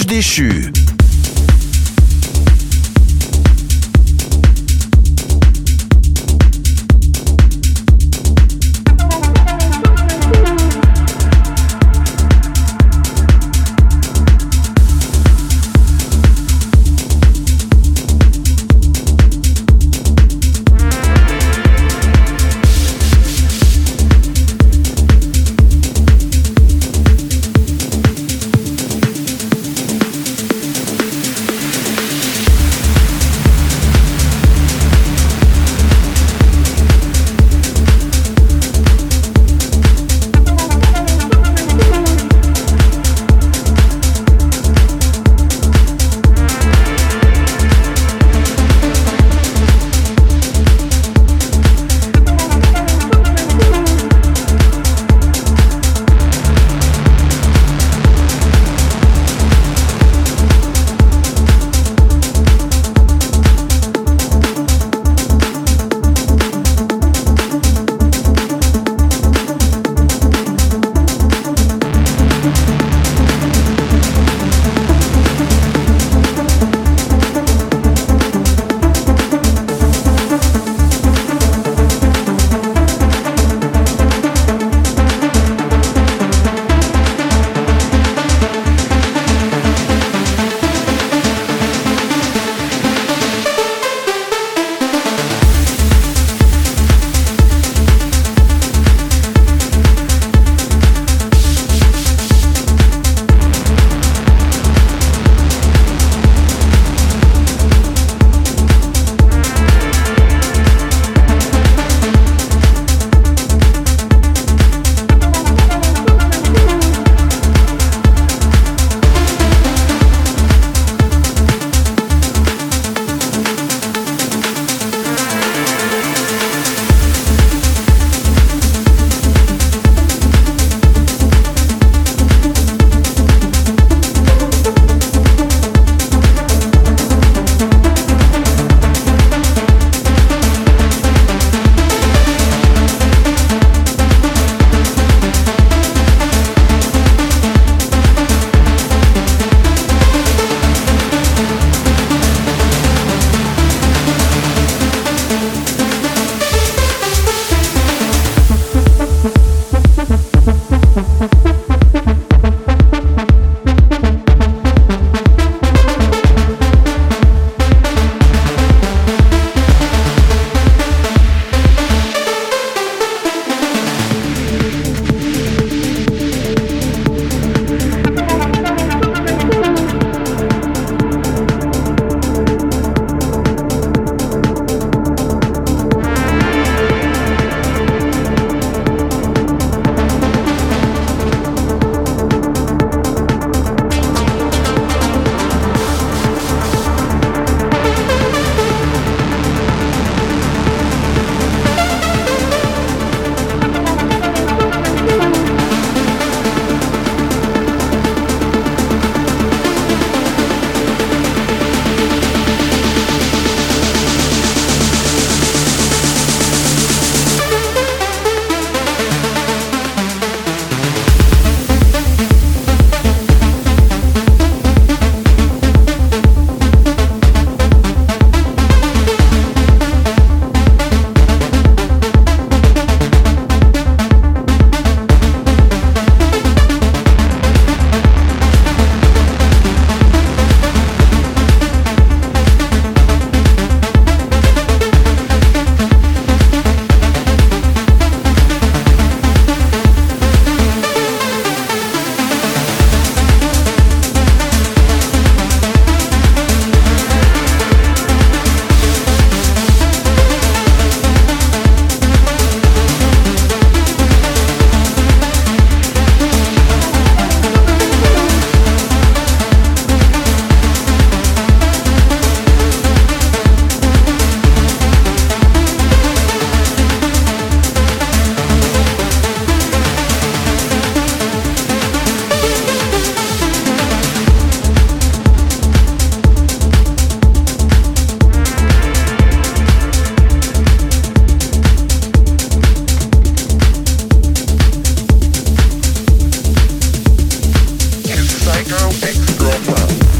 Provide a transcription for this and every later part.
ange déchu. Psycho Extra Club.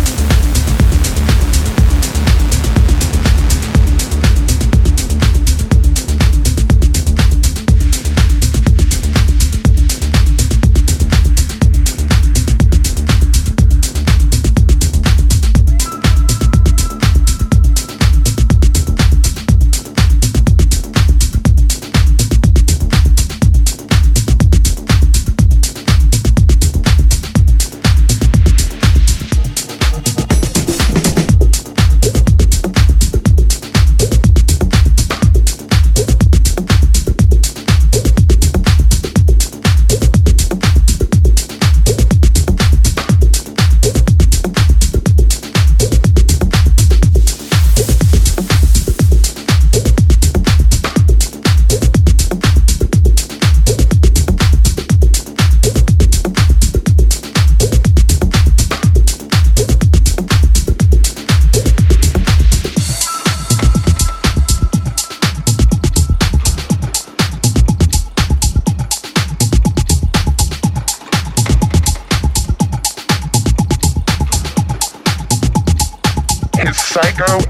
Ex-girlfriend.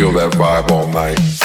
Take me to the wild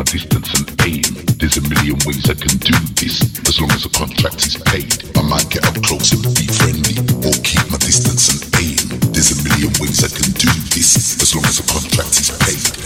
my distance and aim. There's a million ways I can do this, as long as the contract is paid. I might get up close and be friendly, or keep my distance and aim. There's a million ways I can do this, as long as the contract is paid.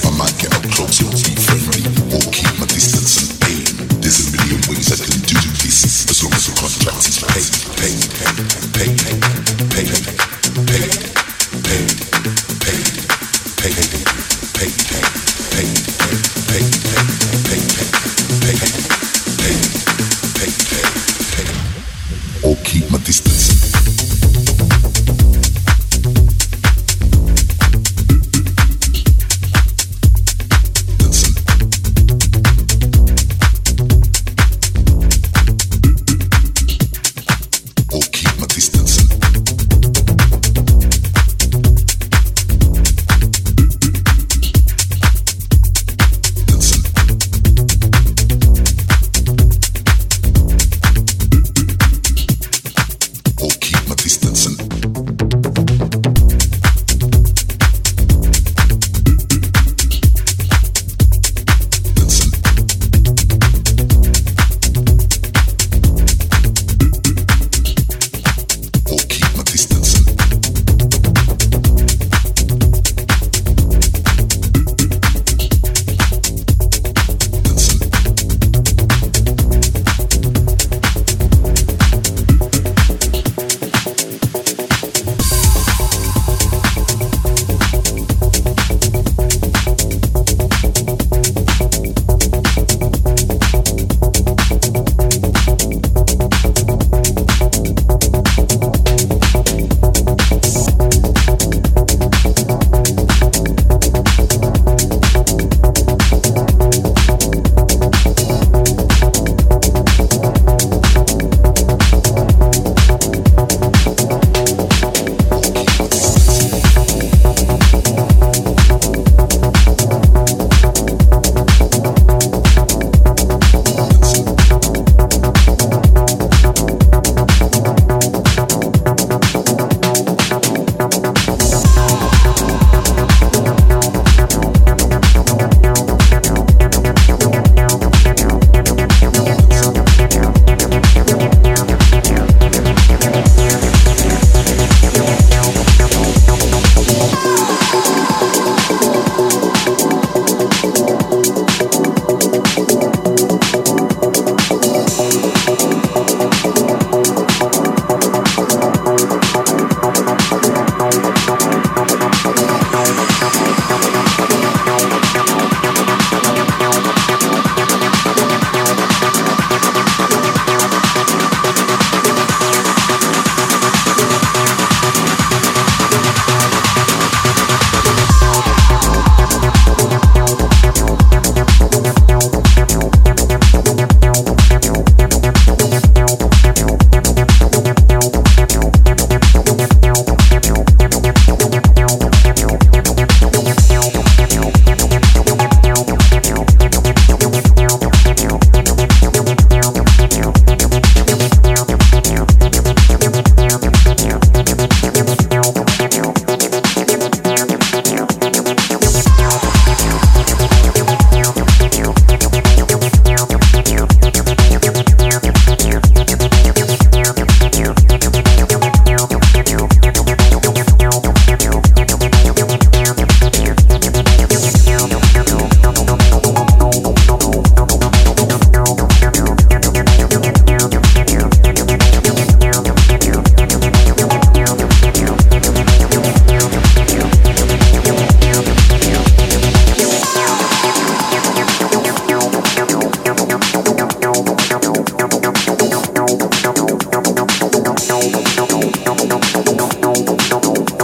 no, no, no, no.